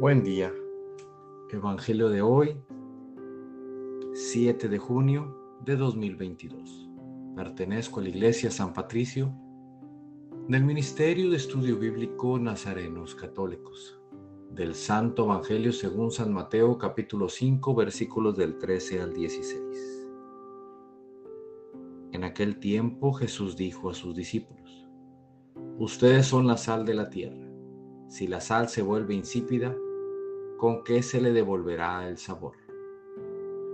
Buen día. Evangelio de hoy, 7 de junio de 2022. Pertenezco a la Iglesia San Patricio del Ministerio de Estudio Bíblico Nazarenos Católicos, del Santo Evangelio según San Mateo capítulo 5 versículos del 13 al 16. En aquel tiempo Jesús dijo a sus discípulos, Ustedes son la sal de la tierra. Si la sal se vuelve insípida, ¿con qué se le devolverá el sabor?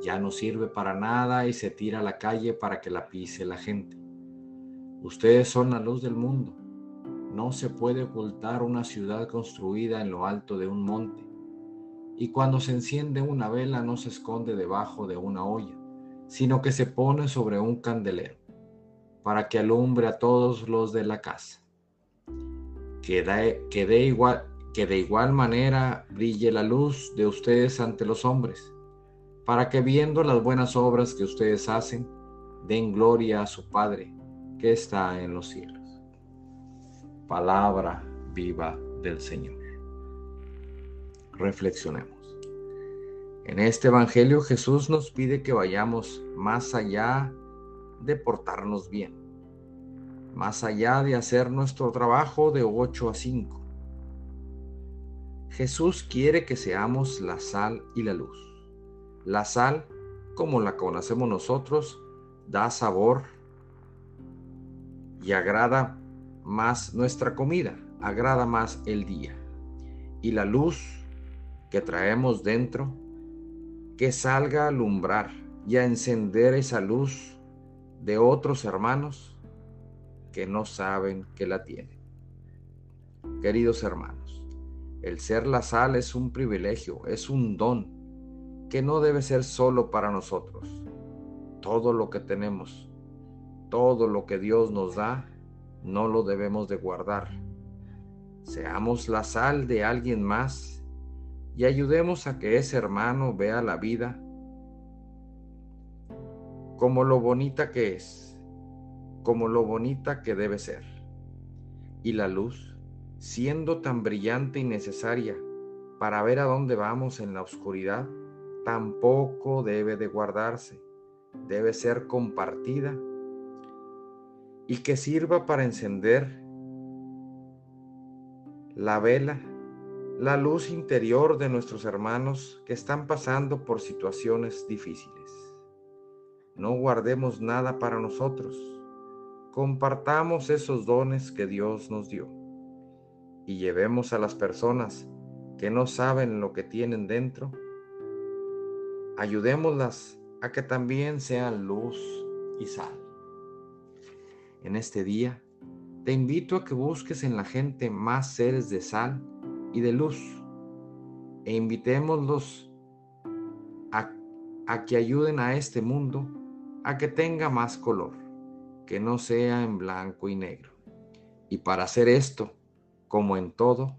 Ya no sirve para nada y se tira a la calle para que la pise la gente. Ustedes son la luz del mundo. No se puede ocultar una ciudad construida en lo alto de un monte. Y cuando se enciende una vela no se esconde debajo de una olla, sino que se pone sobre un candelero, para que alumbre a todos los de la casa. Que dé, igual, que de igual manera brille la luz de ustedes ante los hombres, para que viendo las buenas obras que ustedes hacen, den gloria a su Padre que está en los cielos. Palabra viva del Señor. Reflexionemos. En este Evangelio Jesús nos pide que vayamos más allá de portarnos bien, más allá de hacer nuestro trabajo de 8 a 5 Jesús quiere que seamos la sal y la luz. La sal, como la conocemos nosotros, da sabor y agrada más nuestra comida, agrada más el día. Y la luz que traemos dentro, que salga a alumbrar y a encender esa luz de otros hermanos que no saben que la tienen. Queridos hermanos, el ser la sal es un privilegio, es un don que no debe ser solo para nosotros. Todo lo que tenemos, todo lo que Dios nos da, no lo debemos de guardar. Seamos la sal de alguien más y ayudemos a que ese hermano vea la vida como lo bonita que es, como lo bonita que debe ser. Y la luz siendo tan brillante y necesaria para ver a dónde vamos en la oscuridad, tampoco debe de guardarse, debe ser compartida y que sirva para encender la vela, la luz interior de nuestros hermanos que están pasando por situaciones difíciles. No guardemos nada para nosotros, compartamos esos dones que Dios nos dio y llevemos a las personas que no saben lo que tienen dentro, ayudémoslas a que también sean luz y sal. En este día, te invito a que busques en la gente más seres de sal y de luz e invitémoslos a, a que ayuden a este mundo a que tenga más color, que no sea en blanco y negro. Y para hacer esto, como en todo,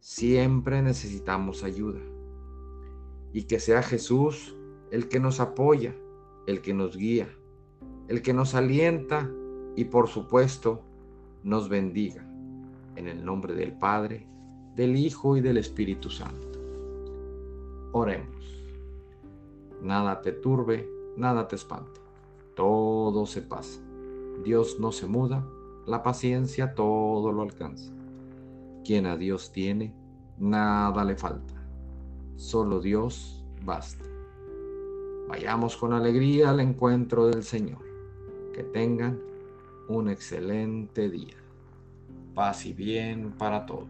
siempre necesitamos ayuda. Y que sea Jesús el que nos apoya, el que nos guía, el que nos alienta y por supuesto nos bendiga. En el nombre del Padre, del Hijo y del Espíritu Santo. Oremos. Nada te turbe, nada te espante. Todo se pasa. Dios no se muda, la paciencia todo lo alcanza. Quien a Dios tiene, nada le falta. Solo Dios basta. Vayamos con alegría al encuentro del Señor. Que tengan un excelente día. Paz y bien para todos.